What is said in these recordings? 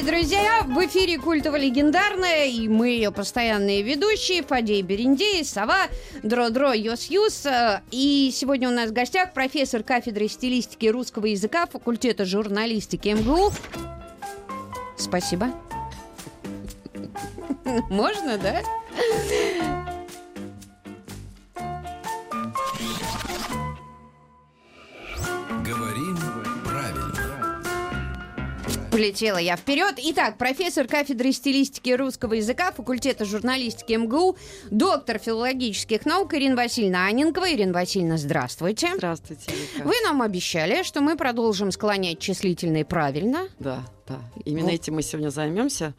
Дорогие друзья! В эфире культово-легендарная, и мы ее постоянные ведущие, Фадей Берендей, Сова, Дро-Дро, Йос-Юс. И сегодня у нас в гостях профессор кафедры стилистики русского языка факультета журналистики МГУ. Спасибо. Можно, да? Полетела я вперед. Итак, профессор кафедры стилистики русского языка факультета журналистики МГУ, доктор филологических наук Ирина Васильевна Аненкова. Ирина Васильевна, здравствуйте. Здравствуйте, Вика. Вы нам обещали, что мы продолжим склонять числительные правильно. Да, да. Именно Вот. этим мы сегодня займемся.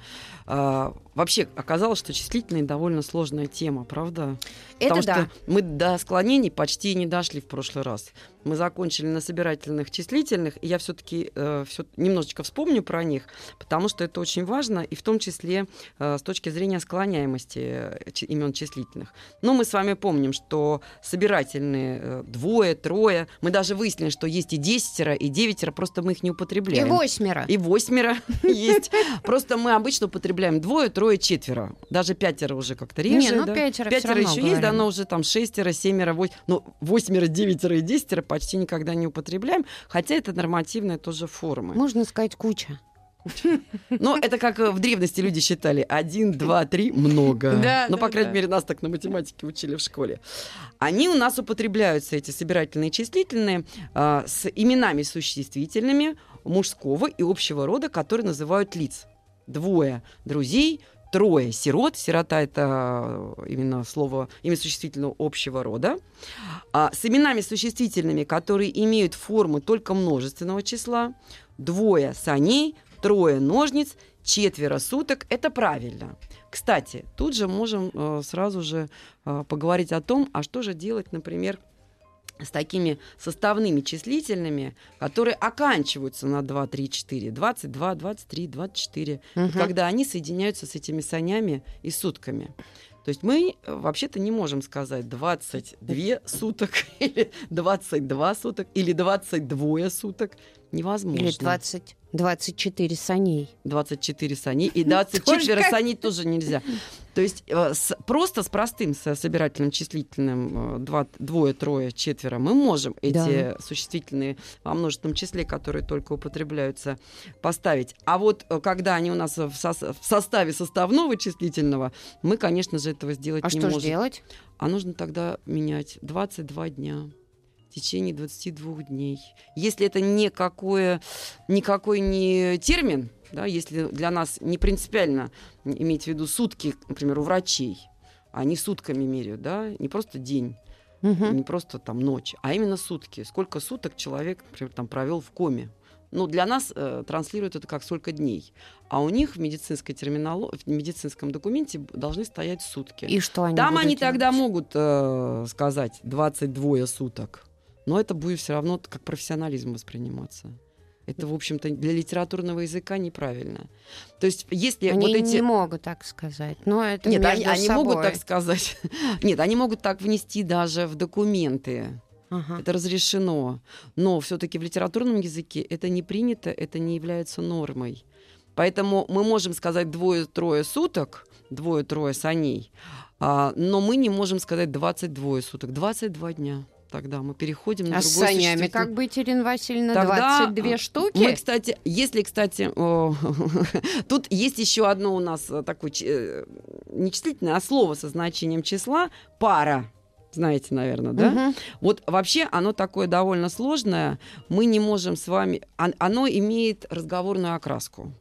А, вообще оказалось, что числительные довольно сложная тема, правда? Это Потому да. что мы до склонений почти не дошли в прошлый раз. Мы закончили на собирательных числительных, и я все-таки все немножечко вспомню про них, потому что это очень важно, и в том числе э, с точки зрения склоняемости э, имен числительных. Но мы с вами помним, что собирательные э, двое, трое, мы даже выяснили, что есть и десятеро, и девятеро, просто мы их не И употребляем. восьмеро. И восьмеро есть. Просто мы обычно употребляем двое, трое, четверо. Даже пятеро уже как-то реже. Не, ну да. пятеро Пятеро еще есть, да, но уже там шестеро, семеро, восемь. Ну, восьмеро, девятеро и десятеро почти никогда не употребляем. Хотя это нормативные тоже формы. Можно сказать куча. Но это как э, в древности люди считали. Один, два, три, много. Да, Ну, да, по крайней да. мере, нас так на математике учили в школе. Они у нас употребляются, эти собирательные числительные, а, с именами существительными мужского и общего рода, которые называют лиц. Двое друзей, трое сирот. Сирота — это э, именно слово, имя существительного общего рода. А, с именами существительными, которые имеют форму только множественного числа. Двое саней, трое ножниц, четверо суток. Это правильно. Кстати, тут же можем э, сразу же э, поговорить о том, а что же делать, например, с такими составными числительными, которые оканчиваются на 2, 3, 4, 22, 23, 24, Мгм. когда они соединяются с этими санями и сутками. То есть мы э, вообще-то не можем сказать 22 суток или 22 суток или 22 суток. Невозможно. Или 20, 24 саней. 24 саней. И 24 как- саней тоже нельзя. То есть э, с- просто с простым со собирательным числительным э, два, двое, трое, четверо мы можем эти существительные во множественном числе, которые только употребляются, поставить. А вот э, когда они у нас в, сос- в составе составного числительного, мы, конечно же, этого сделать А не что же можем. делать? А нужно тогда менять 22 дня в течение 22 дней. Если это никакое, никакой не термин, да, если для нас не принципиально иметь в виду сутки, например, у врачей, они сутками меряют, да, не просто день, Мгм. не просто там ночь, а именно сутки. Сколько суток человек, например, там провел в коме. Ну, для нас э, транслируют это как сколько дней. А у них в медицинской терминало... в медицинском документе должны стоять сутки. И что они Там они тогда делать? могут э, сказать 22 суток. Но это будет все равно как профессионализм восприниматься. Это, в общем-то, для литературного языка неправильно. То есть, если Они вот эти... не могут так сказать. Но это Нет, они, они могут собой. так сказать. Нет, они могут так внести даже в документы. Ага. Это разрешено. Но все-таки в литературном языке это не принято, это не является нормой. Поэтому мы можем сказать двое-трое суток, двое-трое саней, а, но мы не можем сказать 22 суток, 22 дня. Тогда мы переходим на А с другое санями существительное. как быть, Ирина Васильевна? Тогда, 22 а, штуки? Мы, кстати, если, кстати, тут есть еще одно у нас э, такое э, не числительное, а слово со значением числа пара. Знаете, наверное, да? Мгм. Вот вообще оно такое довольно сложное. Мы не можем с вами... он- Оно имеет разговорную окраску.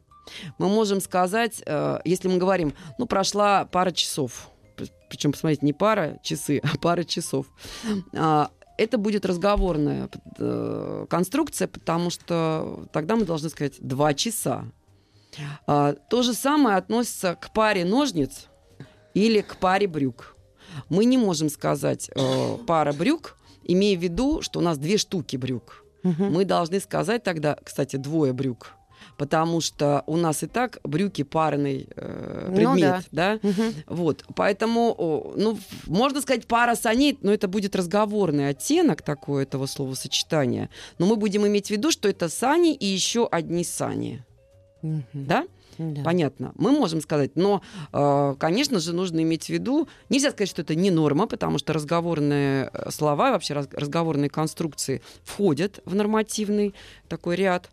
Мы можем сказать, э, если мы говорим, ну, прошла пара часов. Причем, посмотрите, не пара часы, а пара часов. А, Это будет разговорная э, конструкция, потому что тогда мы должны сказать два часа. А, То же самое относится к паре ножниц или к паре брюк. Мы не можем сказать э, пара брюк, имея в виду, что у нас две штуки брюк. Мы должны сказать тогда, кстати, двое брюк. Потому что у нас и так брюки парный э, Ну предмет, да. Мгм. Вот, поэтому, ну, можно сказать пара саней, но это будет разговорный оттенок такой этого словосочетания. Но мы будем иметь в виду, что это сани и еще одни сани, Мгм. да? Да. Понятно. Мы можем сказать, но, э, конечно же, нужно иметь в виду, нельзя сказать, что это не норма, потому что разговорные э, слова, вообще раз- разговорные конструкции входят в нормативный такой ряд.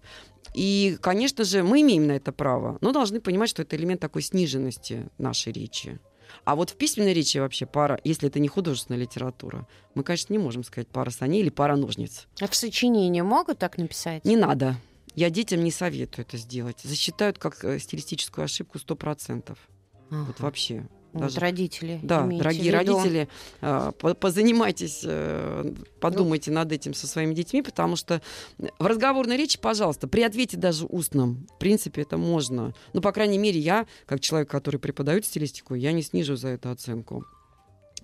И, конечно же, мы имеем на это право, но должны понимать, что это элемент такой сниженности нашей речи. А вот в письменной речи вообще пара, если это не художественная литература, мы, конечно, не можем сказать пара саней или пара ножниц. А в сочинении могут так написать? Не надо. Я детям не советую это сделать. Засчитают как э, стилистическую ошибку 100%. Ага. Вот вообще. Вот даже- родители. Да, дорогие родители, э, по- позанимайтесь, э, подумайте над этим со своими детьми, потому что в разговорной речи, пожалуйста, при ответе даже устном, в принципе, это можно. Ну, по крайней мере, я, как человек, который преподает стилистику, я не снижу за это оценку.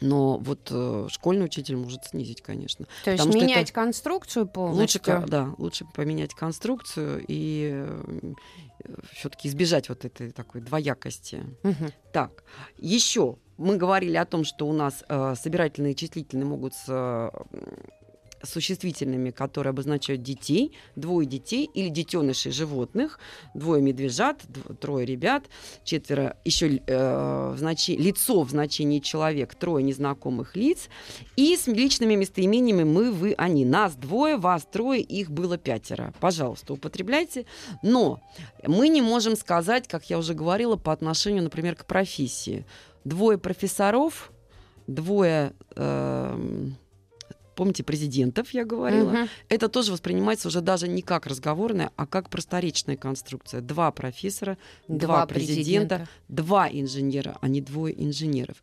Но вот э, школьный учитель может снизить, конечно. То есть менять это конструкцию Лучше, полностью. ка- да, лучше поменять конструкцию и все-таки избежать вот этой такой двоякости. Мгм. Так, еще мы говорили о том, что у нас э, собирательные и числительные могут с э, существительными, которые обозначают детей, двое детей или детенышей животных, двое медвежат, дв- трое ребят, четверо еще э, значи- лицо в значении человек, трое незнакомых лиц, и с личными местоимениями мы, вы, они. Нас двое, вас трое, их было пятеро. Пожалуйста, употребляйте. Но мы не можем сказать, как я уже говорила, по отношению, например, к профессии. Двое профессоров, двое, эм, помните, президентов, я говорила. Мгм. Это тоже воспринимается уже даже не как разговорная, а как просторечная конструкция. Два профессора, два, президента, два инженера, а не двое инженеров.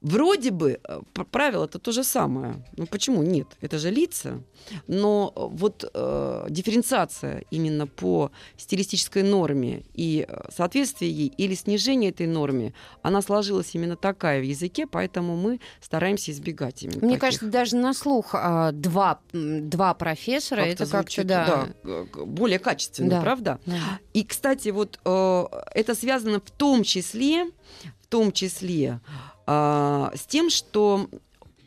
Вроде бы э, правило это то же самое. Ну почему нет? Это же лица. Но э, вот э, дифференциация именно по стилистической норме и э, соответствие ей или снижение этой норме, она сложилась именно такая в языке, поэтому мы стараемся избегать именно Мне таких. кажется, даже на слух а, два, два профессора, Как-то это как-то, да. к- более качественно, Да. правда? Да. И, кстати, вот э, это связано в том числе, в том числе э, с тем, что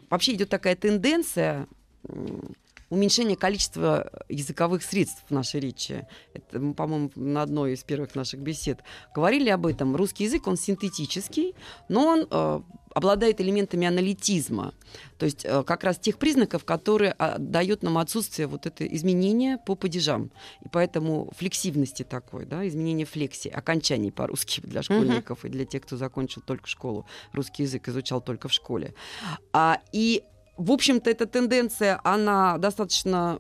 вообще идет такая тенденция м, уменьшения количества языковых средств в нашей речи. Это, мы, по-моему, на одной из первых наших бесед говорили об этом. Русский язык, он синтетический, но он э, обладает элементами аналитизма. То есть э, как раз тех признаков, которые а, дают нам отсутствие вот это изменения по падежам. И поэтому флексивности такой, да, изменение флексии, окончаний по-русски для школьников и для тех, кто закончил только школу, русский язык изучал только в школе. А, и в общем-то, эта тенденция, она достаточно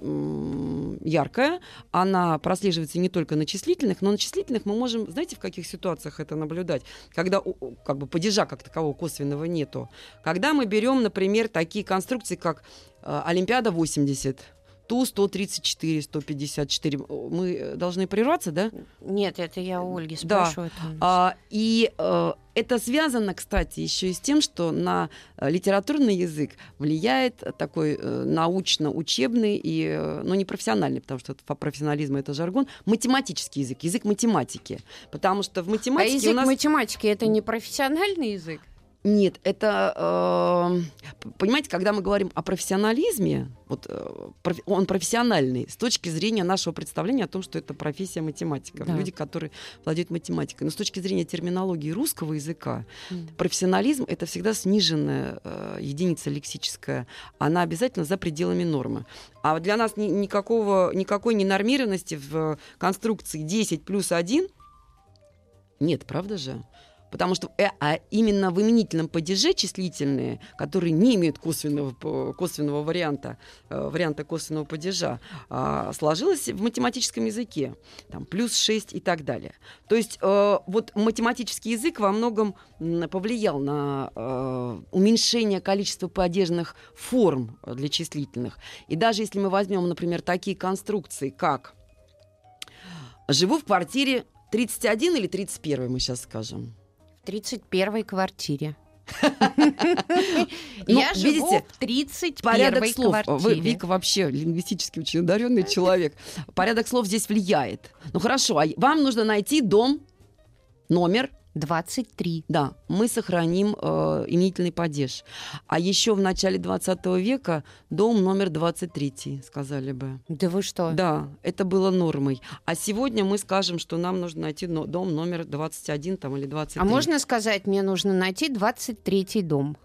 яркая, она прослеживается не только на числительных, но на числительных мы можем, знаете, в каких ситуациях это наблюдать, когда как бы падежа как такового косвенного нету. Когда мы берем, например, такие конструкции, как э, Олимпиада 80, Ту 134, 154. Мы э, должны прерваться, да? Нет, это я у Ольги Да. спрашиваю. там. А, и э, это связано, кстати, еще и с тем, что на э, литературный язык влияет такой научно-учебный и, ну, не профессиональный, потому что это, профессионализм это жаргон, математический язык, язык математики. Потому что в А математике язык у нас... математики это не профессиональный язык? Нет, это, э, понимаете, когда мы говорим о профессионализме, вот, э, проф- он профессиональный с точки зрения нашего представления о том, что это профессия математика, Да. люди, которые владеют математикой. Но с точки зрения терминологии русского языка, М. профессионализм это всегда сниженная э, единица лексическая, она обязательно за пределами нормы. А для нас ни- никакого, никакой ненормированности в конструкции 10 плюс 1 нет, правда же? Потому что э, а именно в именительном падеже числительные, которые не имеют косвенного, косвенного варианта, э, варианта косвенного падежа, а, сложилось в математическом языке. Там, плюс 6 и так далее. То есть э, вот математический язык во многом повлиял на э, уменьшение количества падежных форм э, для числительных. И даже если мы возьмем, например, такие конструкции, как «живу в квартире 31 или 31, мы сейчас скажем. В 31-й квартире. Ну, Я живу видите, в 31 Порядок слов. Вы, квартире. Вика, вообще лингвистически очень одаренный человек. Порядок слов здесь влияет. Ну хорошо, а вам нужно найти дом, номер, 23. Да, мы сохраним э, именительный падеж. А еще в начале 20 века дом номер 23, сказали бы. Да вы что? Да, это было нормой. А сегодня мы скажем, что нам нужно найти дом номер 21 там, или 23. А можно сказать, мне нужно найти 23 дом?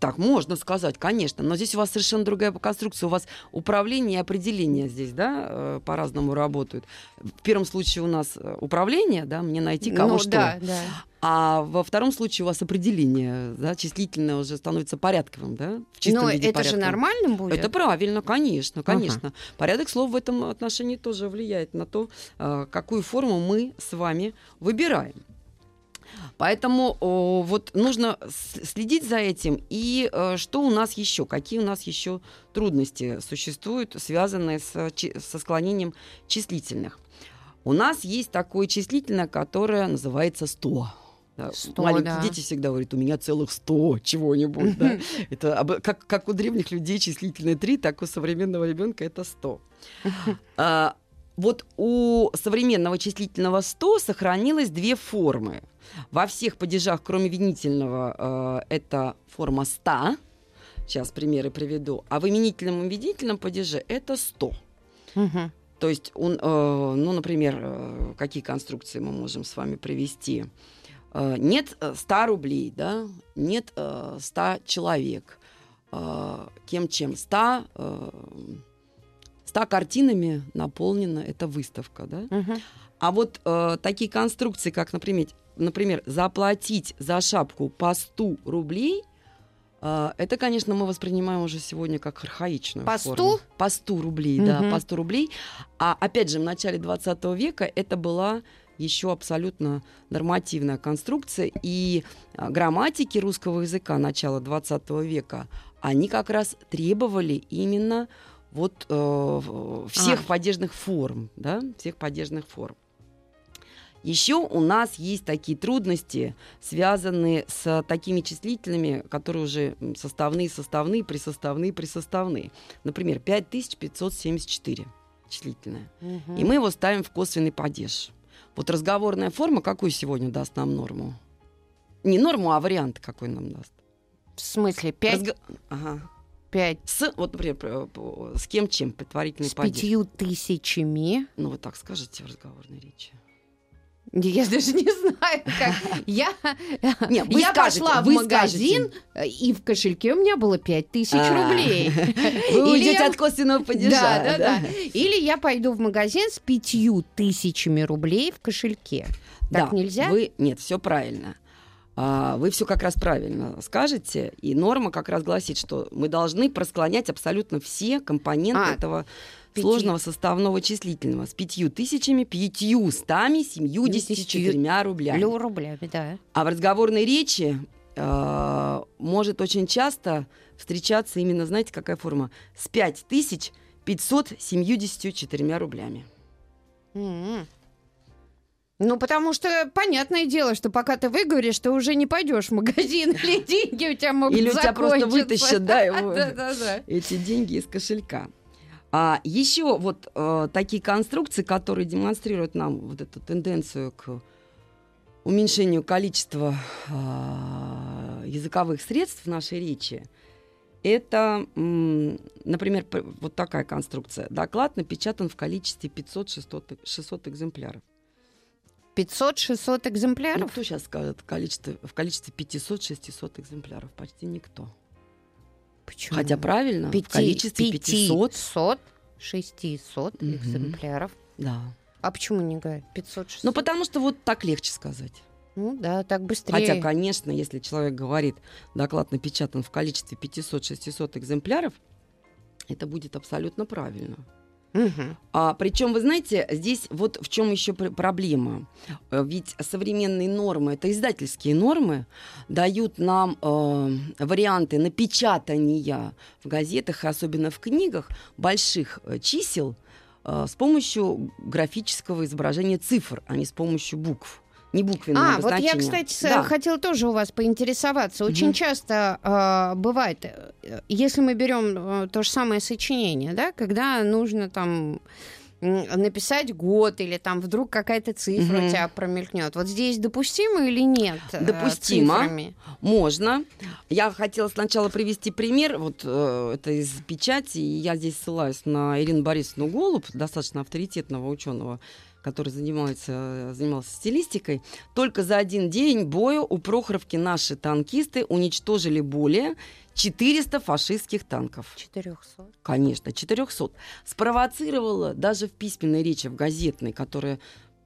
Так, можно сказать, конечно. Но здесь у вас совершенно другая конструкция. У вас управление и определение здесь, да, э, по-разному работают. В первом случае у нас э, управление, да, мне найти кого ну, что. да, да. А во втором случае у вас определение, да, числительное уже становится порядковым, да? В чистом Но виде это же порядковым. нормально будет? Это правильно, конечно, Ага. конечно. Порядок слов в этом отношении тоже влияет на то, э, какую форму мы с вами выбираем. Поэтому о, вот нужно следить за этим. И э, что у нас еще? Какие у нас еще трудности существуют, связанные с, со склонением числительных? У нас есть такое числительное, которое называется 100. Да, 100, Маленькие да. дети всегда говорят, у меня целых 100 чего-нибудь. да. Это как, как у древних людей числительное 3, так у современного ребенка это 100. А, вот у современного числительного 100 сохранилось две формы. Во всех падежах, кроме винительного, э, это форма 100. Сейчас примеры приведу. А в именительном и винительном падеже это 100. Мгм. То есть, он, э, ну, например, э, какие конструкции мы можем с вами привести? Нет э, 100 рублей, да? Нет э, 100 человек. Э, кем чем? 100, э, 100 картинами наполнена эта выставка, да? Мгм. А вот э, такие конструкции, как, например, например, заплатить за шапку по 100 рублей, э, это, конечно, мы воспринимаем уже сегодня как архаичную По форму. 100? По 100 рублей, да, Мгм. по 100 рублей. А опять же, в начале 20 века это была еще абсолютно нормативная конструкция, и а, грамматики русского языка начала 20 века, они как раз требовали именно вот э, всех А. падежных форм, да, всех падежных форм. Еще у нас есть такие трудности, связанные с такими числительными, которые уже составные, составные, присоставные, присоставные. Например, 5574 числительное. Мгм. И мы его ставим в косвенный падеж. Вот разговорная форма какую сегодня даст нам норму? Не норму, а вариант какой нам даст? В смысле, 5, Разго- Ага. 5 С, вот, например, с кем чем предварительный с падеж. пятью тысячами. Ну, вот так скажете в разговорной речи. Я даже не знаю, как. Я, Не, вы я скажете, пошла в вы магазин, э, и в кошельке у меня было 5 тысяч А. рублей. Вы Или уйдете я- от косвенного падежа. Да, да, да. Или я пойду в магазин с пятью тысячами рублей в кошельке. Так Да, нельзя? Вы... Нет, все правильно. А, Вы все как раз правильно скажете, и норма как раз гласит, что мы должны просклонять абсолютно все компоненты А, этого пяти- сложного составного числительного с пятью тысячами, пятью стами, семьюдесятью четырьмя рублями. Рублями, да. А в разговорной речи э, может очень часто встречаться именно, знаете, какая форма? С 5574 рублями. М. Ну, потому что понятное дело, что пока ты выговоришь, ты уже не пойдешь в магазин, или деньги у тебя могут Или у тебя просто закончиться. вытащат, да, его. Эти деньги из кошелька. А еще вот э, такие конструкции, которые демонстрируют нам вот эту тенденцию к уменьшению количества э, языковых средств в нашей речи, это, м, например, вот такая конструкция. Доклад напечатан в количестве 500-600 экземпляров. 500-600 Ну, экземпляров? кто сейчас скажет количество, в количестве 500-600 экземпляров? Почти никто. Почему? Хотя правильно, в Пяти- количестве 500. 500, 600 Мгм. экземпляров. Да. А почему не говорят 500-600? Ну, потому что вот так легче сказать. Ну да, так быстрее. Хотя, конечно, если человек говорит, доклад напечатан в количестве 500-600 экземпляров, это будет абсолютно правильно. Мгм. А, причем, вы знаете, здесь вот в чем еще пр- проблема. Э, Ведь современные нормы, это издательские нормы, дают нам э, варианты напечатания в газетах, особенно в книгах, больших э, чисел э, с помощью графического изображения цифр, а не с помощью букв. Не буквенное А, вот я, кстати, с- Да. хотела тоже у вас поинтересоваться. Очень Мгм. часто э, бывает, э, если мы берем э, то же самое сочинение, да, когда нужно там написать год или там вдруг какая-то цифра Мгм. у тебя промелькнет. Вот здесь допустимо или нет? э, Допустимо. цифрами? Можно. Я хотела сначала привести пример. Вот э, это из печати. И я здесь ссылаюсь на Ирину Борисовну Голуб, достаточно авторитетного ученого, который занимается, занимался стилистикой. Только за один день боя у Прохоровки наши танкисты уничтожили более 400 фашистских танков. 400. Конечно, 400. Спровоцировала даже в письменной речи, в газетной, которая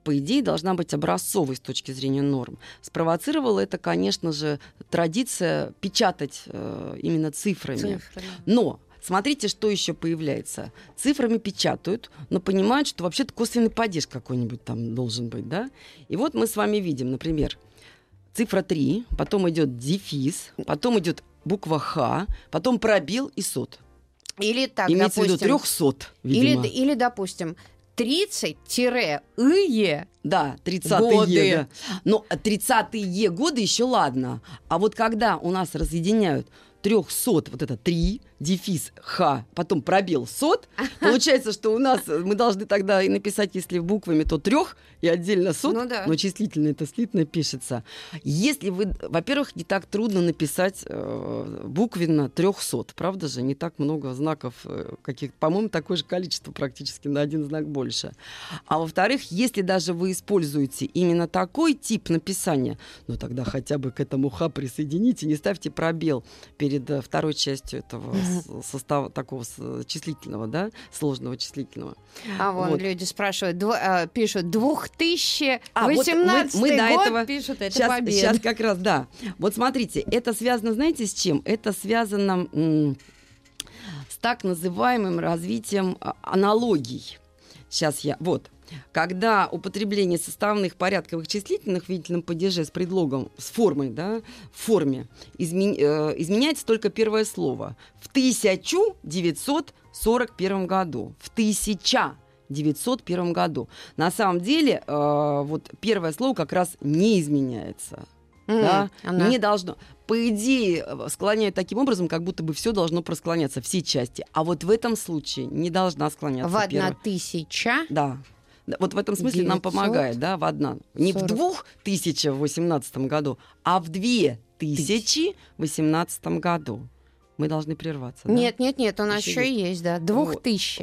по идее, должна быть образцовой с точки зрения норм. Спровоцировала это, конечно же, традиция печатать э, именно цифрами. Цифры. Но смотрите, что еще появляется. Цифрами печатают, но понимают, что вообще-то косвенный падеж какой-нибудь там должен быть, да? И вот мы с вами видим, например, цифра 3, потом идет дефис, потом идет буква Х, потом пробел и сот. Или так, Имеется в виду допустим. 300, или, видимо. или, допустим, 30-ые Да, 30-е. Годы. Но 30-е годы еще ладно. А вот когда у нас разъединяют 300, вот это 3, дефис Х, потом пробел сот, получается, что у нас э, мы должны тогда и написать, если буквами, то трех и отдельно сот, Ну да. но числительно это слитно пишется. Если вы, во-первых, не так трудно написать э, буквенно 300, правда же? Не так много знаков, э, каких, по-моему, такое же количество практически на один знак больше. А во-вторых, если даже вы используете именно такой тип написания, ну тогда хотя бы к этому х присоедините, не ставьте пробел перед э, второй частью этого состава такого числительного, да, сложного числительного. А вон Вот. люди спрашивают, дво- а, пишут 2018 А, вот мы- мы до год этого- пишут, это Сейчас, победа. сейчас как раз, да. Вот смотрите, это связано, знаете, с чем? Это связано м, с так называемым развитием а, аналогий. Сейчас я, вот. Когда употребление составных порядковых числительных в видительном падеже с предлогом, с формой, да, в форме, измен- э, изменяется только первое слово. В 1941 году. В 1901 году. На самом деле, э, вот первое слово как раз не изменяется. М, Да? она- Не должно. По идее, э, склоняют таким образом, как будто бы все должно просклоняться, все части. А вот в этом случае не должна склоняться В одна первая. тысяча. Да. Вот в этом смысле нам 900. помогает, да, в одна. Не в 40. 2018 году, а в 2018 году. Мы должны прерваться. да? Нет, нет, нет, у нас еще есть, да. Двух тысяч.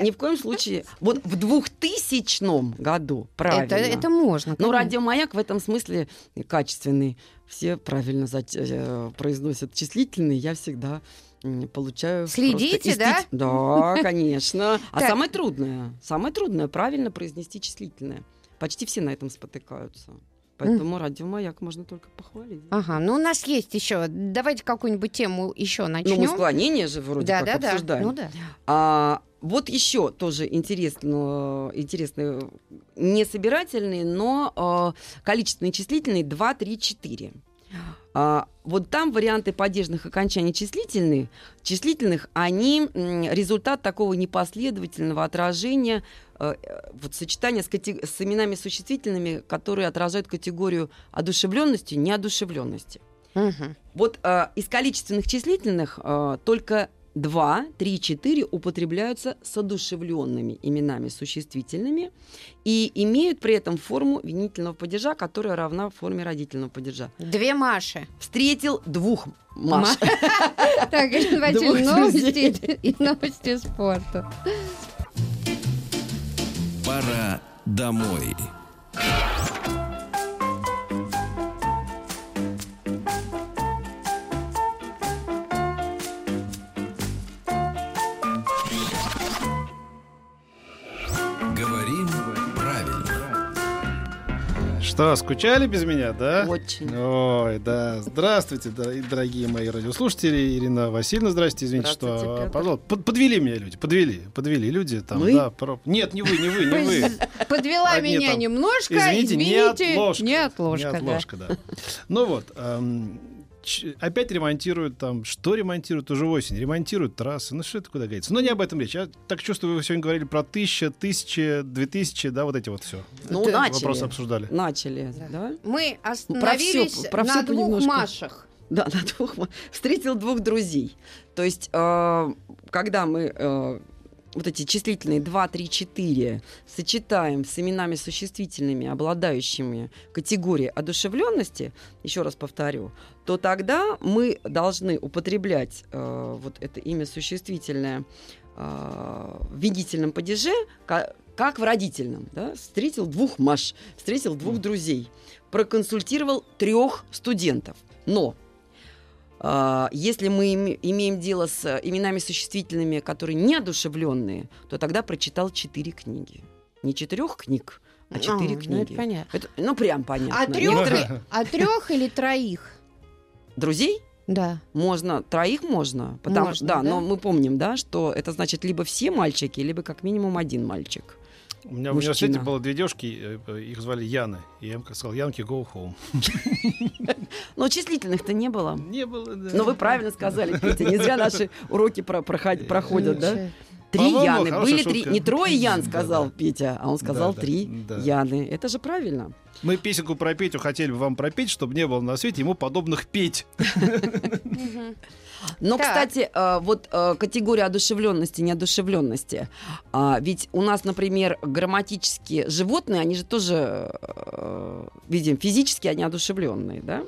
Ни в коем случае. Вот в 2000 году, правильно. Это, это можно. Ну, конечно. радиомаяк в этом смысле качественный. Все правильно э, произносят числительные. Я всегда получаю... Следите, да? Да, конечно. А самое трудное, самое трудное правильно произнести числительное. Почти все на этом спотыкаются. Поэтому радиомаяк можно только похвалить. Ага, ну у нас есть еще. Давайте какую-нибудь тему еще Ну, начнем. мы склонение же вроде да, как да, да. обсуждаем. Ну да. А, вот еще тоже интересно, интересные, не собирательные, но а, количественные числительные 2, 3, 4. А, вот там варианты падежных окончаний числительных, числительных, они результат такого непоследовательного отражения, э, э, вот сочетания с, кате- с именами существительными, которые отражают категорию одушевленности, неодушевленности. Мгм. Вот э, из количественных числительных э, только 2, 3, 4 употребляются с одушевленными именами существительными и имеют при этом форму винительного падежа, которая равна форме родительного падежа. Две Маши. Встретил двух Маш. Так, друзей. новости и новости спорта. Пора домой. Что, скучали без меня, да? Очень. Ой, да. Здравствуйте, дор- дорогие мои радиослушатели. Ирина Васильевна, здрасте. Извините, Здравствуйте, что... Петр. Пожалуйста, под- подвели меня люди, подвели. Подвели люди там, Мы? да. про- Нет, не вы, не вы, не вы. Подвела Одни меня там. немножко. Извините, Извините, не отложка. Не отложка, да. Ну вот, ч- опять ремонтируют там, что ремонтируют уже осень? Ремонтируют трассы, ну что это куда годится? Но не об этом речь. Я так чувствую, вы сегодня говорили про тысяча, тысяча, две тысячи, да, вот эти вот все. Ну, Это начали. Вопросы обсуждали. Начали, да? Мы остановились про всё на двух понемножку. Машах. Да, на двух. Встретил двух друзей. То есть, э, когда мы э, вот эти числительные 2, 3, 4 сочетаем с именами существительными, обладающими категорией одушевленности, еще раз повторю, то тогда мы должны употреблять э, вот это имя существительное э, в видительном падеже, ка- как в родительном. Да? Встретил двух Маш, встретил двух друзей, проконсультировал трех студентов. Но если мы име- имеем дело с э, именами существительными, которые неодушевленные, то тогда прочитал четыре книги. Не четырех книг, а четыре ну, книги. это понятно. Это, ну, прям понятно. А трех, Некоторые- а трех или троих? Друзей Да. можно, троих можно. Потому, Можно, да, да? но мы помним, да, что это значит либо все мальчики, либо как минимум один мальчик. У меня в Мужчина. университете было две девушки, э, их звали Яны. И я им сказал, Янки, go home. Но числительных-то не было. Не было, да. Но вы правильно сказали, Петя. Не зря наши уроки проход- проходят, да? Три Яны. Были три. Не трое Ян, сказал да. Петя, а он сказал да, три да. Яны. Это же правильно. Мы песенку про Петю хотели бы вам пропеть, чтобы не было на свете ему подобных петь. Но, Так. кстати, э, вот э, категория одушевленности, неодушевленности. А, Ведь у нас, например, грамматические животные, они же тоже, э, видим, физически они одушевленные, да?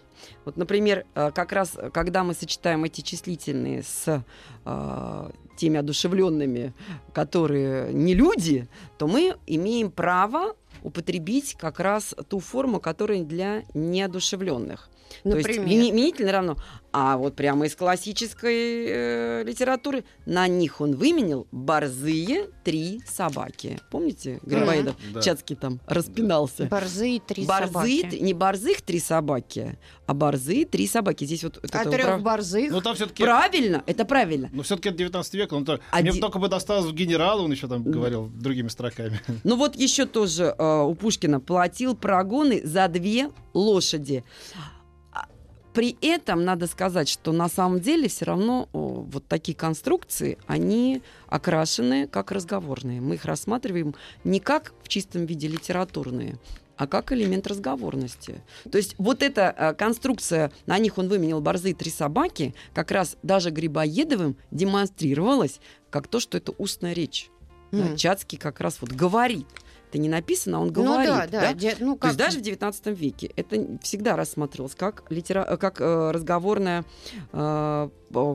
Вот, например, как раз, когда мы сочетаем эти числительные с теми одушевленными, которые не люди, то мы имеем право употребить как раз ту форму, которая для неодушевленных. То есть Например. именительное равно. А вот прямо из классической э, литературы на них он выменил борзые три собаки. Помните, Грибоедов Да. Чацкий там распинался. Борзые три Борзые, собаки. три- не борзых три собаки, а борзые три собаки. Здесь вот это А вот трех прав- борзых? Ну там все-таки... Правильно, это правильно. Ну, все-таки это 19 век, он то- Один- мне только бы досталось в генерала, он еще там говорил другими строками. Ну вот еще тоже э, у Пушкина платил прогоны за две лошади. При этом надо сказать, что на самом деле все равно о, вот такие конструкции, они окрашены как разговорные. Мы их рассматриваем не как в чистом виде литературные, а как элемент разговорности. То есть вот эта э, конструкция, на них он выменил борзые три собаки, как раз даже Грибоедовым демонстрировалась как то, что это устная речь. Да, М. Чацкий как раз вот говорит. Это не написано, а он Ну говорит. да, да. де- ну, То есть как- даже в XIX веке это всегда рассматривалось как, литера... э, как э, разговорная э,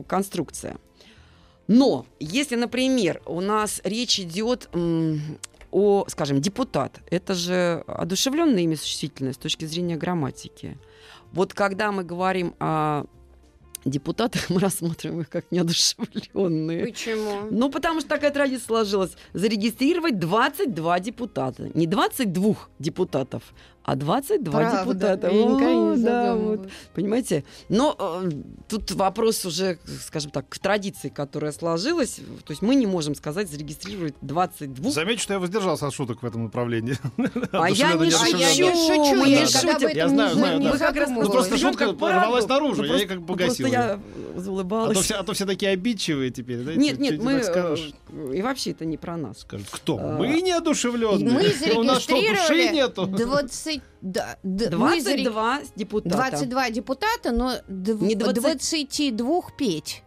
конструкция. Но если, например, у нас речь идет о, скажем, депутат, это же одушевленное имя существительное с точки зрения грамматики. Вот когда мы говорим о депутатах, мы рассматриваем их как неодушевленные. Почему? Ну, потому что такая традиция сложилась. Зарегистрировать 22 депутата. Не 22 депутатов, а 22 Правда, депутата. О, не да, вот, понимаете? Но э, тут вопрос уже, скажем так, к традиции, которая сложилась. То есть мы не можем сказать зарегистрировать 22. Замечу, что я воздержался от шуток в этом направлении. А я не А я не шучу, мы я не шутим. Я знаю, знаю, как раз. Ну, просто шутка порвалась наружу, Ну, я ей как бы просто погасил я А заулыбалась. то, все, а то все такие обидчивые теперь, да? Нет, нет, мы... э, И вообще это не про нас. Кто? А, Мы неодушевленные. Мы У нас что, души зарегистрировали нету? 20... да, д- мы заре- 22 депутата. 22 депутата, но дв- Не 20. 22 петь.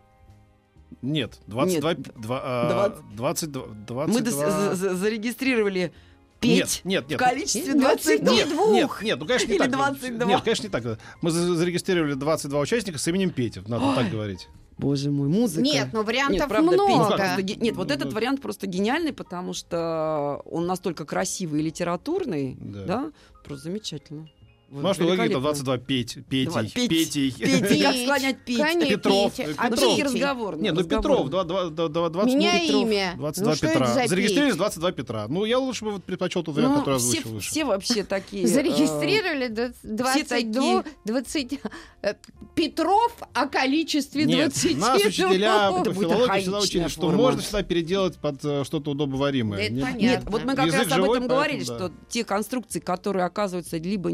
Нет, 22... Нет, два- а, 20. 22... Мы дос- 22... за- за- зарегистрировали Нет, петь нет, в нет. количестве Нет, 22. Нет, нет, нет, ну, конечно, не Или так. 22. Нет, конечно, не так. Мы за- зарегистрировали 22 участника с именем Петя, надо так говорить. Боже мой, музыка. Нет, ну вариантов Нет, правда, много. просто Нет, вот Ну, этот вариант просто гениальный, потому что он настолько красивый и литературный, Да. да, просто замечательно. Ну, а что логика великолепно. 22 Петь, Два- Петей. Петей. Петь, как склонять петь. Конечно, Петров. Петя. А Ну, Петров. все Петей? разговорно. Нет, ну. Петров, два- два- два- два- 20 Меняй Петров. имя. 22 ну, что Петра. Зарегистрировались Петь? 22 Петра. Ну, я лучше бы вот предпочел тот вариант, Ну, который озвучил выше. все вообще такие... э, Зарегистрировали д- 22, 20... э, Петров о количестве Нет, 22. нас учителя филологии всегда учили, что можно всегда переделать под э, что-то удобоваримое. Нет, вот мы как раз об этом говорили, что те конструкции, которые оказываются либо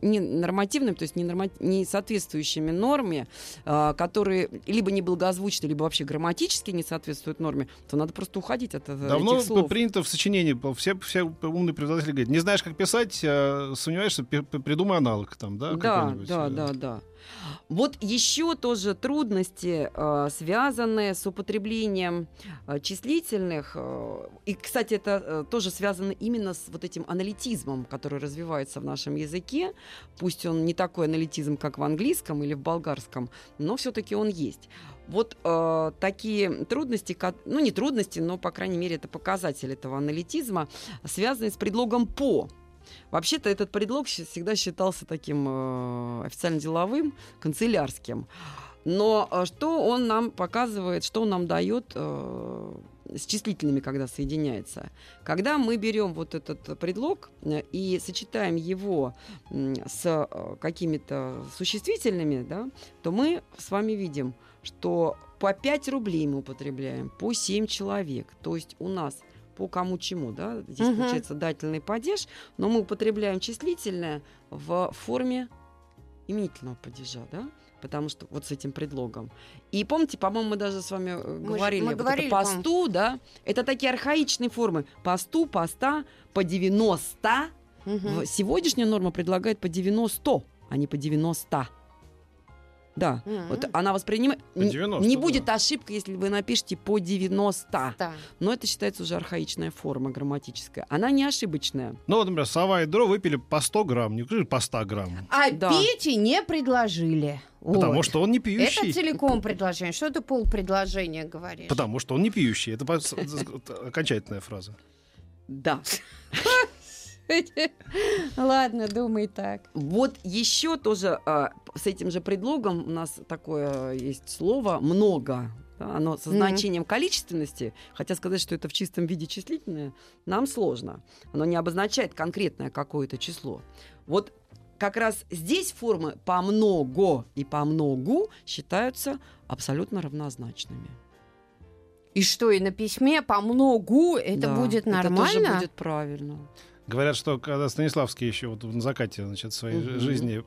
ненорма- ненормативными, то есть не, норма- не соответствующими норме, а, которые либо неблагозвучны, либо вообще грамматически не соответствуют норме, то надо просто уходить от э, Давно этих слов. принято в сочинении, все, все умные преподаватели говорят, не знаешь, как писать, а, сомневаешься, придумай аналог там, да? Да, какой-нибудь, да, э. да, да. Вот еще тоже трудности, э, связанные с употреблением э, числительных. э, и, кстати, это тоже связано именно с вот этим аналитизмом, который развивается в нашем языке. Пусть он не такой аналитизм, как в английском или в болгарском, но все-таки он есть. Вот такие трудности, ну не трудности, но, по крайней мере, это показатель этого аналитизма, связанные с предлогом «по». Вообще-то этот предлог всегда считался таким э, официально деловым, канцелярским. Но э, что он нам показывает, что он нам дает э, с числительными, когда соединяется? Когда мы берем вот этот предлог э, и сочетаем его с э, какими-то существительными, да, то мы с вами видим, что по 5 рублей мы употребляем, по 7 человек. То есть у нас по кому чему, да, здесь Мгм. получается дательный падеж, но мы употребляем числительное в форме именительного падежа, да, потому что вот с этим предлогом. И помните, по-моему, мы даже с вами э, Мы говорили, мы вот говорили, это посту, да, это такие архаичные формы. Посту, поста, по 90. Мгм. В- Сегодняшняя норма предлагает по 90, а не по 90. Да, Мгм. вот она воспринимает... Не- 90, не да. будет ошибка, если вы напишете по 90. Да. Но это считается уже архаичная форма грамматическая. Она не ошибочная. Ну, вот, например, сова и дро выпили по 100 грамм, не по 100 грамм. А Да. Пете не предложили. Потому Вот. что он не Это пьющий. целиком предложение. Что ты полпредложения говоришь? Потому что он не пьющий. Это окончательная фраза. Да. Ладно, думай так. Вот еще тоже а, с этим же предлогом у нас такое есть слово «много». Оно со значением количественности, хотя сказать, что это в чистом виде числительное, нам сложно. Оно не обозначает конкретное какое-то число. Вот как раз здесь формы по много и по многу считаются абсолютно равнозначными. И что, и на письме по многу это Да, будет Это нормально? тоже будет правильно. Говорят, что когда Станиславский еще вот на закате значит, своей Мгм. жизни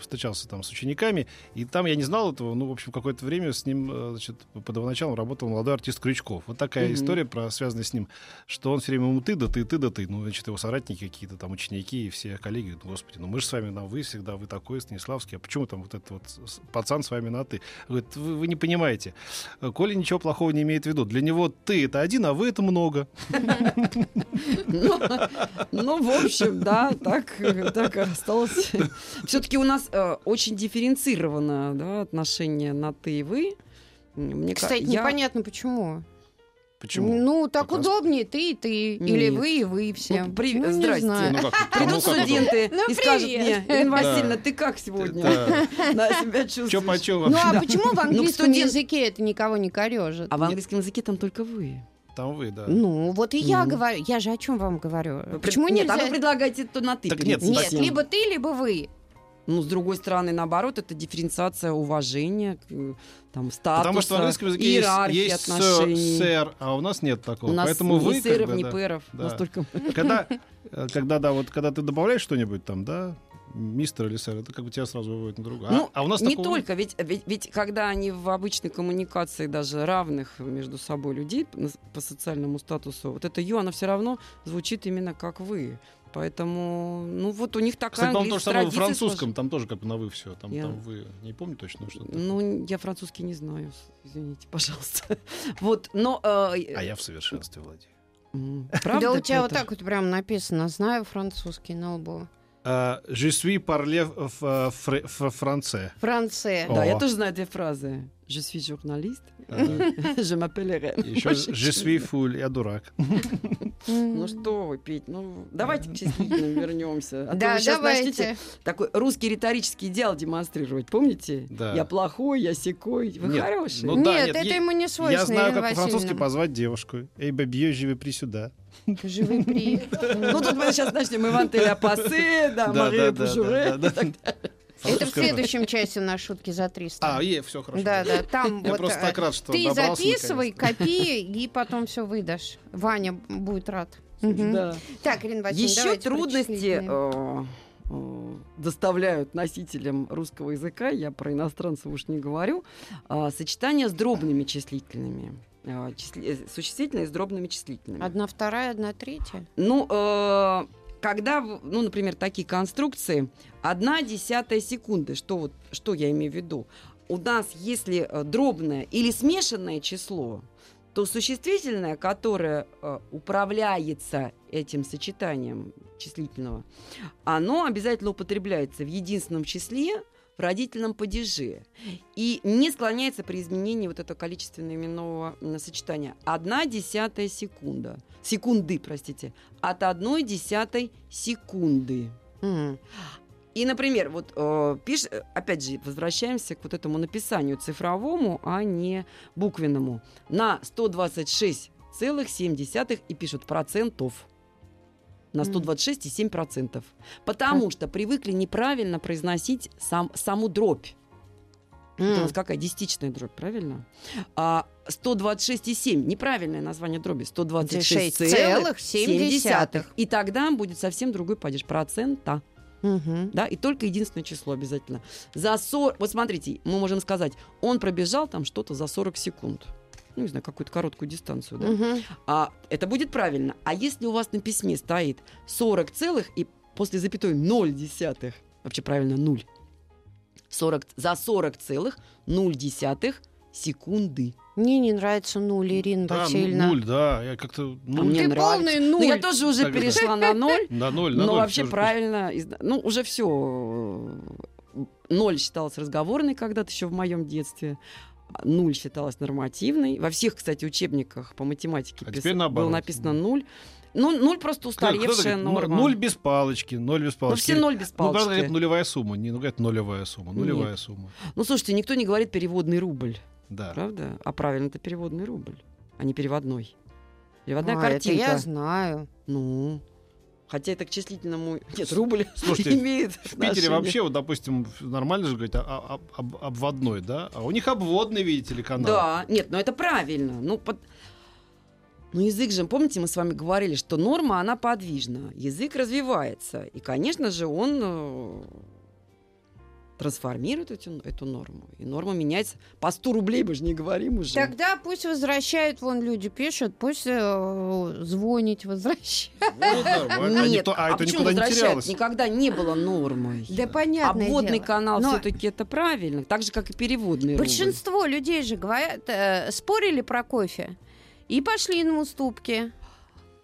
встречался там с учениками, и там я не знал этого, ну, в общем, какое-то время с ним, э, значит, под его началом работал молодой артист Крючков. Вот такая Мгм. история, про, связанная с ним, что он все время ему ты, да ты, ты, да ты. Ну, значит, его соратники какие-то там, ученики и все коллеги говорят, господи, ну мы же с вами на вы всегда, вы такой, Станиславский, а почему там вот этот вот пацан с вами на ты? Говорит, вы, вы не понимаете. Коля ничего плохого не имеет в виду. Для него ты это один, а вы это много. Ну, ну, в общем, да, так, так и осталось. Все-таки у нас э, очень дифференцировано да, отношение на ты и вы. Мне Кстати, я- непонятно почему. Почему? Ну, так Как раз- удобнее ты и ты. Или Нет. вы и вы все. Ну, при- Ну, не здрасте. знаю. Ну, как, Придут как удобно? студенты Ну, и скажут привет. мне, Ирина. Васильевна, ты как сегодня? Да. На себя чувствуешь? Чё почем Ну, а почему в английском студент- языке это никого не корежит? А в английском языке там только вы. Там вы, да. Ну, вот и я говорю. Я же о чем вам говорю? Вы Почему пред- Нет, а нельзя? вы предлагаете то на ты Так нет, Нет, либо ты, либо вы. Ну, с другой стороны, наоборот, это дифференциация уважения, э, там, статуса, Потому что в английском языке есть, иерархии есть сэр, отношений. сэр, а у нас нет такого. У нас Поэтому ни вы как сыров, бы, ни да. пэров. Да. Настолько... Когда, э, когда, да, вот когда ты добавляешь что-нибудь там, да, мистер или сэр, это как бы тебя сразу выводит на другое. А- Ну, а, у нас не такого только, ведь, ведь, ведь когда они в обычной коммуникации даже равных между собой людей по, социальному статусу, вот это «ю», оно все равно звучит именно как «вы». Поэтому, ну вот у них такая Кстати, по-моему, то же самое в английская французском, там тоже как бы на вы все. Там, Я- там вы, не помню точно, что. Ну, я французский не знаю, извините, пожалуйста. Вот, но... э, А я в совершенстве владею. м, да правда, у тебя вот Пётр? так вот прям написано. Знаю французский на лбу. А, Je suis parlé э. Франце. О. Да, я тоже знаю две фразы. Je suis journaliste, je m'appelle Irène. Еще Je suis fou, я дурак. Ну что вы, Петь, ну давайте к числительным вернемся. А то Да, вы давайте. начнете такой русский риторический идеал демонстрировать, помните? Да. Я плохой, я секой. Вы Нет, хороший. ну да, нет, нет, это я- ему не свойственно. Я знаю, как по-французски позвать девушку. Эй, бабье, живи при сюда. Живи при. Ну тут мы сейчас начнем Иван Теля Пассе, да, Мария Пужуре. Это в следующем части на шутки за 300. А, е, все хорошо. Да, да, там Я вот просто э, так рад, что ты записывай, копи и потом все выдашь. Ваня будет рад. Да. Так, Ирина Васильевна, Еще трудности э, э, доставляют носителям русского языка, я про иностранцев уж не говорю, а, сочетание с дробными числительными. А, числи- э, Существительные с дробными числительными. Одна вторая, одна третья. Ну, э, когда, ну, например, такие конструкции, одна десятая секунды, что, вот, что я имею в виду? У нас, если э, дробное или смешанное число, то существительное, которое э, управляется этим сочетанием числительного, оно обязательно употребляется в единственном числе в родительном падеже и не склоняется при изменении вот этого количественного именного сочетания. Одна десятая секунда. Секунды, простите. От одной десятой секунды. М. И, например, вот э, пиш, опять же, возвращаемся к вот этому написанию цифровому, а не буквенному. На 126,7 и пишут процентов. На Мгм. 126,7 процентов. Потому что привыкли неправильно произносить сам, саму дробь. Это у нас какая? Десятичная дробь, правильно? А 126,7. Неправильное название дроби. 126,7. И тогда будет совсем другой падеж. Процента. Мгм. Да, и только единственное число обязательно. За 40, вот смотрите, мы можем сказать, он пробежал там что-то за 40 секунд. Ну, не знаю, какую-то короткую дистанцию, да. Мгм. А это будет правильно. А если у вас на письме стоит 40 целых и после запятой 0 десятых, вообще правильно 0, 40, за 40 целых 0 десятых секунды. Мне не нравится нуль, Ирина Да, ну, Васильевна. нуль, да. Я как-то... А Ну, мне Ты нравится. полный Ну, я нуль. тоже уже Тогда. перешла на 0. на ноль, на Но ноль. вообще правильно. Ну, уже все. Ноль считалось разговорной когда-то еще в моем детстве. Нуль считалась нормативной. Во всех, кстати, учебниках по математике А пис- было написано нуль. Ну, нуль просто Кто- кто устаревшая говорит, ну, норма. Ноль без палочки, ноль без Ну, палочки. все ноль без Ну, правда, палочки. говорят, нулевая сумма. Не, ну, говорят, нулевая сумма. Нулевая Нет. сумма. Ну, слушайте, никто не говорит переводный рубль, Да. правда? А правильно, это переводный рубль, а не переводной. Переводная А, это картинка. я знаю. Ну, хотя это к числительному... Нет, рубль Слушайте, имеет В Питере отношение. вообще, вот, допустим, нормально же говорить о- о- об- обводной, да? А у них обводный, видите ли, канал. Да, нет, но это правильно. Ну, под- ну, язык же, помните, мы с вами говорили, что норма, она подвижна. Язык развивается. И, конечно же, он э, трансформирует эту, эту норму. И норма меняется. По 100 рублей мы же не говорим уже. Тогда пусть возвращают, вон люди пишут, пусть э, звонить возвращают. Вот нормально. А Нет, никто- а, это почему никуда не возвращают? терялось. Никогда не было нормой. Да понятно. Обводный канал Но- все-таки это правильно, так же, как и переводный рубль. Большинство людей же говорят, э, спорили про кофе и пошли на уступки.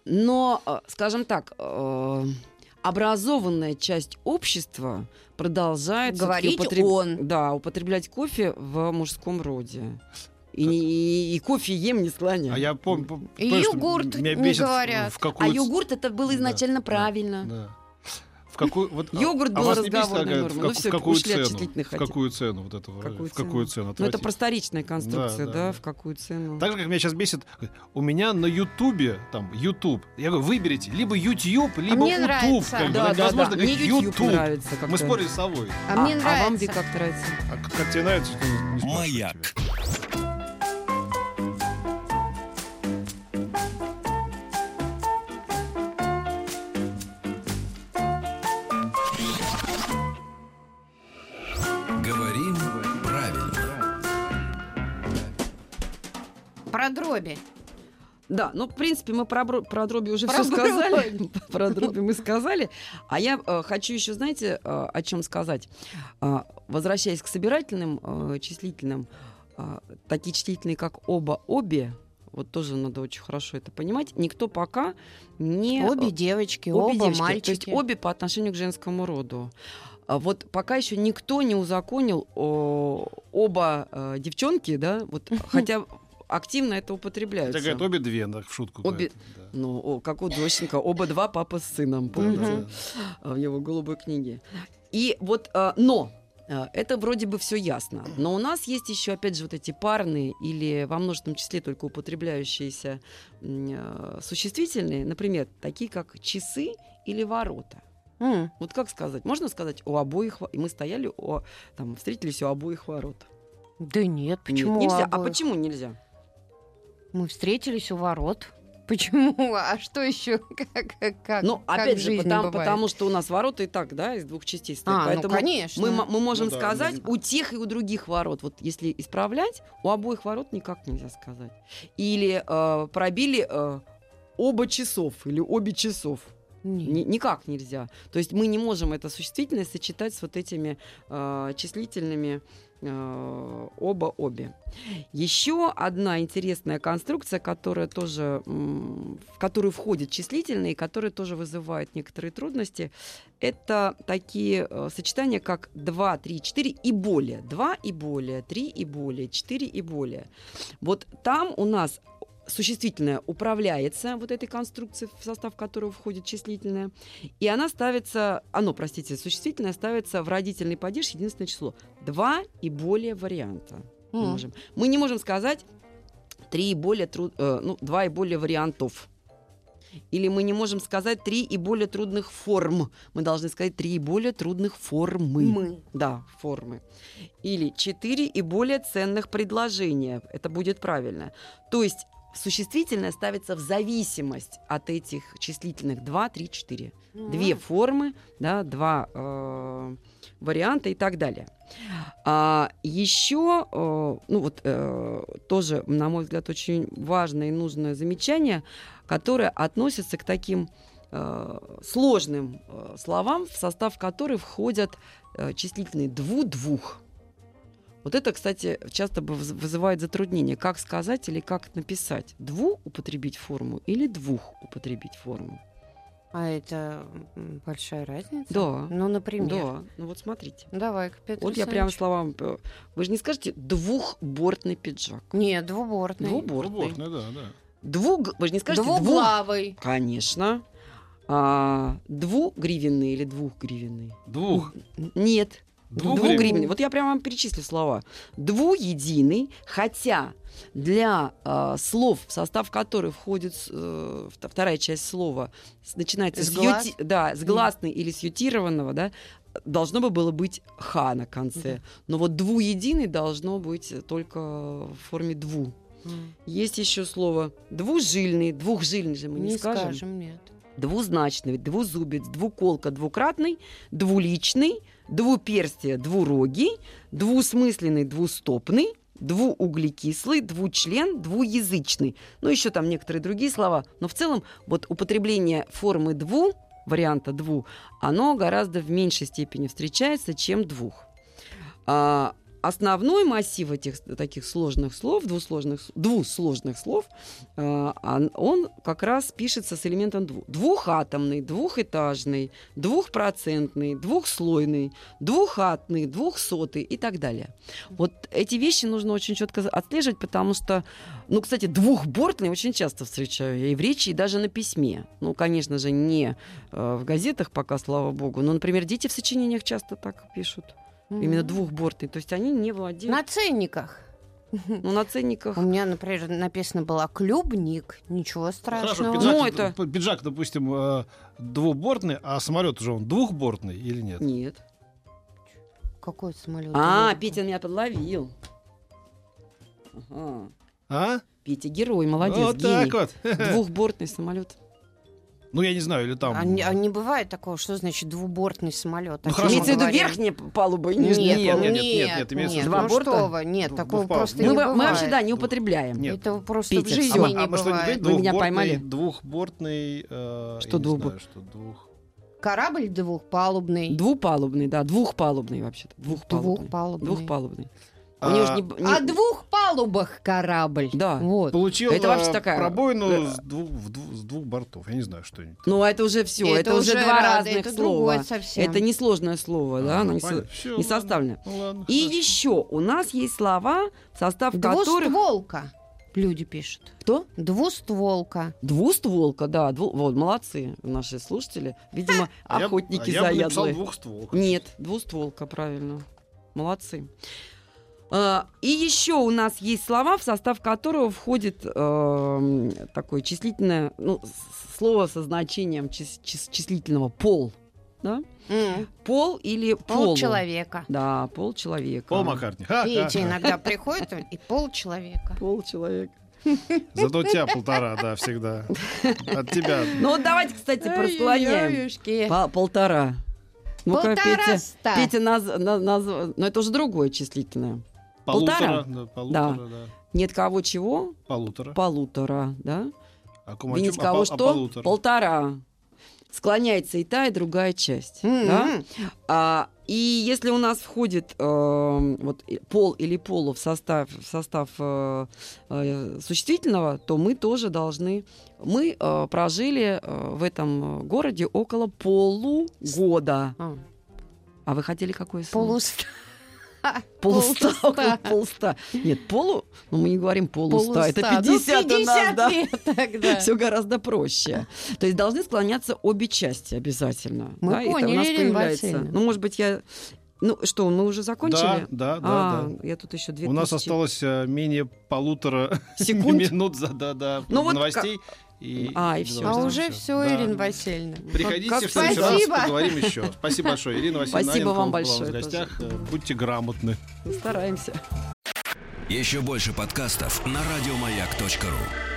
Но, э, скажем так, э, образованная часть общества продолжает Говорить он. Да, употреблять кофе в мужском роде. И, не- и кофе ем не склоняю. А я помню... пом- И помню, что йогурт меня не говорят. В А йогурт это было Да, изначально да, правильно. Да. В какую, вот, а- Йогурт а был бесит, разговорной нормой. Ну всё, в какую ушли цену? В какую цену вот этого? Какую в какую цену? цену? Ну, это просторечная конструкция, Да, да, да, да. в какую цену. Так же, как меня сейчас бесит, у меня на Ютубе, там, Ютуб, я говорю, выберите либо Ютуб, либо А мне Утуб. нравится. Как Да, да, невозможно да. Мне YouTube Ютуб. нравится Мы спорили с совой. А, мне а вам, нравится. Вик, как нравится? А как, тебе нравится, что не, не спрашиваю Маяк. Да, ну, в принципе, мы про, про дроби уже Про все сказали. Про дроби мы сказали. А я э, хочу еще, знаете, э, о чем сказать? Э, возвращаясь к собирательным э, числительным, э, такие числительные, как оба, обе, вот тоже надо очень хорошо это понимать, никто пока не... Обе э, девочки, обе оба девочки, мальчики. То есть обе по отношению к женскому роду. А Вот пока еще никто не узаконил о, оба э, девчонки, да, вот, хотя активно это употребляется. Хотя, говорят, обе две, да, в шутку. Обе- да. Ну, о, как у Зощенко, оба два папа с сыном, помните, а, в его голубой книге. И вот, а, но а, это вроде бы все ясно. Но у нас есть еще, опять же, вот эти парные или во множественном числе только употребляющиеся существительные, например, такие как часы или ворота. М, Вот как сказать? Можно сказать у обоих, и мы стояли, о, там, встретились у обоих ворот. Да нет, Нет, почему нельзя. А почему нельзя? Мы встретились у ворот. Почему? А что еще? Как, как, как, Ну, как опять же, потому, бывает? потому что у нас ворота и так, да, из двух частей стоят. А, ну, Поэтому конечно. мы, мы можем Ну да, сказать ну, у тех и у других ворот. Вот если исправлять, у обоих ворот никак нельзя сказать. Или э, пробили э, оба часов или обе часов. Не. Ни- никак нельзя. То есть мы не можем это существительное сочетать с вот этими э, числительными э, оба-обе. Еще одна интересная конструкция, которая тоже, в которую входят числительные, и которая тоже вызывает некоторые трудности, это такие э, сочетания, как 2, 3, 4 и более. 2 и более, 3 и более, 4 и более. Вот там у нас существительное управляется вот этой конструкцией, в состав которого входит числительное, и она ставится, оно, простите, существительное ставится в родительный падеж единственное число. Два и более варианта. Мы, М. можем. мы не можем сказать три и более труд, э, ну, два и более вариантов. Или мы не можем сказать три и более трудных форм. Мы должны сказать три и более трудных формы. Мы. Да, формы. Или четыре и более ценных предложения. Это будет правильно. То есть существительное ставится в зависимость от этих числительных 2, 3, 4. Две формы, да, два э, варианта и так далее. А, еще, э, ну вот э, тоже, на мой взгляд, очень важное и нужное замечание, которое относится к таким э, сложным э, словам, в состав которых входят э, числительные дву-двух. Вот это, кстати, часто вызывает затруднение, как сказать или как написать. Дву употребить форму или двух употребить форму. А это большая разница? Да. Ну, например. Да, ну вот смотрите. Давай-ка, Петр Вот я прям Александрович. словам... э, Вы же не скажете двухбортный пиджак. Нет, двубортный. Двубортный. Двубортный, да, да. Двуг... Вы же не скажете двух... Двуглавый. Конечно. А, двугривенный или двухгривенный? Двух. Нет. Двугривенный. Двугривенный. Вот я прямо вам перечислю слова. Двуединый, хотя для а, слов, в состав которых входит э, вт- вторая часть слова, начинается С с, глас? юти- да, с гласной или с ютированного, да, должно бы было быть ха на конце. Но вот двуединый должно быть только в форме дву. М, Есть еще слово двужильный, двухжильный же мы не, Не скажем. скажем, нет. Двузначный, двузубец, двуколка, двукратный, двуличный, двуперстие, двурогий, двусмысленный, двустопный, двууглекислый, двучлен, двуязычный. Ну, еще там некоторые другие слова. Но в целом вот употребление формы дву, варианта дву, оно гораздо в меньшей степени встречается, чем двух. А, основной массив этих таких сложных слов, двусложных, двусложных слов, а, он- как раз пишется с элементом двух. Двухатомный, двухэтажный, двухпроцентный, двухслойный, двухатный, двухсотый и так далее. Вот эти вещи нужно очень четко отслеживать, потому что, ну, кстати, двухбортный очень часто встречаю и в речи, и даже на письме. Ну, конечно же, не э, в газетах пока, слава богу, но, например, дети в сочинениях часто так пишут. Именно М. двухбортный. То есть они не владеют. На ценниках. Ну, на ценниках. У меня, например, написано было клубник. Ничего страшного. Хорошо, Ну, пиджак, это- п- пиджак, допустим, э, двубортный, а самолет уже он двухбортный или нет? Нет. Какой самолет? А, Петя меня подловил. Ага. А? Петя герой, молодец, вот гений. так вот. Двухбортный самолет. Ну, я не знаю, или там... А, не, а не бывает такого, что значит двубортный самолет? Ну, хорошо. Имеется в виду верхняя палуба и Нет, нижняя нет, палуба. нет, нет, нет, имеется в нет, виду- ну Два борта? что вы, нет, такого двух просто Мы, не бывает. мы вообще, да, не употребляем. Нет. Это просто Петя, в жизни а мы- не а что, бывает. говорим? Вы меня Двухбортный- поймали? Двухбортный... э, Что я не двухбор- знаю, что двух... Корабль двухпалубный. Двупалубный, да, двухпалубный вообще-то. Двухпалубный. Двухпалубный. Двухпалубный. А, не, не- О двух палубах корабль. Да. Вот. Получил Это вообще э, такая- пробоину Да. с, двух, в двух- с двух бортов. Я не знаю, что это. Ну, а это уже все, это, уже два рада, разных это слова. совсем. Это несложное слово, да, оно не, понятно. Не составлено. Ну, ладно, И хорошо. еще у нас есть слова, в состав которых... Двустволка. Люди пишут. Кто? Двустволка. Двустволка, да. дву- Вот, молодцы наши слушатели. Видимо, А я- охотники а я бы заядлые. двухстволка. Нет, двустволка, правильно. Молодцы. А, И еще у нас есть слова, в состав которого входит эм, такое числительное, ну, слово со значением чис- чис- числительного пол. Да? М, Пол или Пол полу. человека. Да, пол человека. Пол Маккартни. Ха. иногда приходит и пол человека. Пол человека. Зато у тебя полтора, да, всегда. От тебя. Ну вот давайте, кстати, просклоняем. Полтора. Ну-ка, Петя. Петя наз- на- наз- но это уже другое числительное. Полутора. Полтора? Да, полутора, да. Нет кого чего? Полутора. Полутора, да? А ком- о Винить чем- а кого а что? полутора? Полтора. Склоняется и та, и другая часть. М-м. да? А, и если у нас входит э, вот, пол или полу в состав, в состав э, э, существительного, то мы тоже должны... Мы э, прожили э, в этом городе около полугода. А, А вы хотели какое слово? Полуста. Около полуста. Нет, полу... Ну, мы не говорим полуста. Это Ну, 50 у нас, 50 да. Все гораздо проще. То есть должны склоняться обе части обязательно. Мы да, это у поняли, нас появляется. Ну, может быть, я... Ну, что, мы уже закончили? Да, да, да, а, да. я тут еще две У нас тысячи. осталось э, менее полутора Секунд? минут за да, да, Ну вот новостей. И, А, и всё, А уже все, Да. Ирина Васильевна. Приходите Как- в следующий раз, Спасибо. поговорим еще. Спасибо большое. Ирина Васильевна Спасибо вам большое в гостях. Э, Будьте грамотны. Стараемся. Еще больше подкастов на радиомаяк.ру.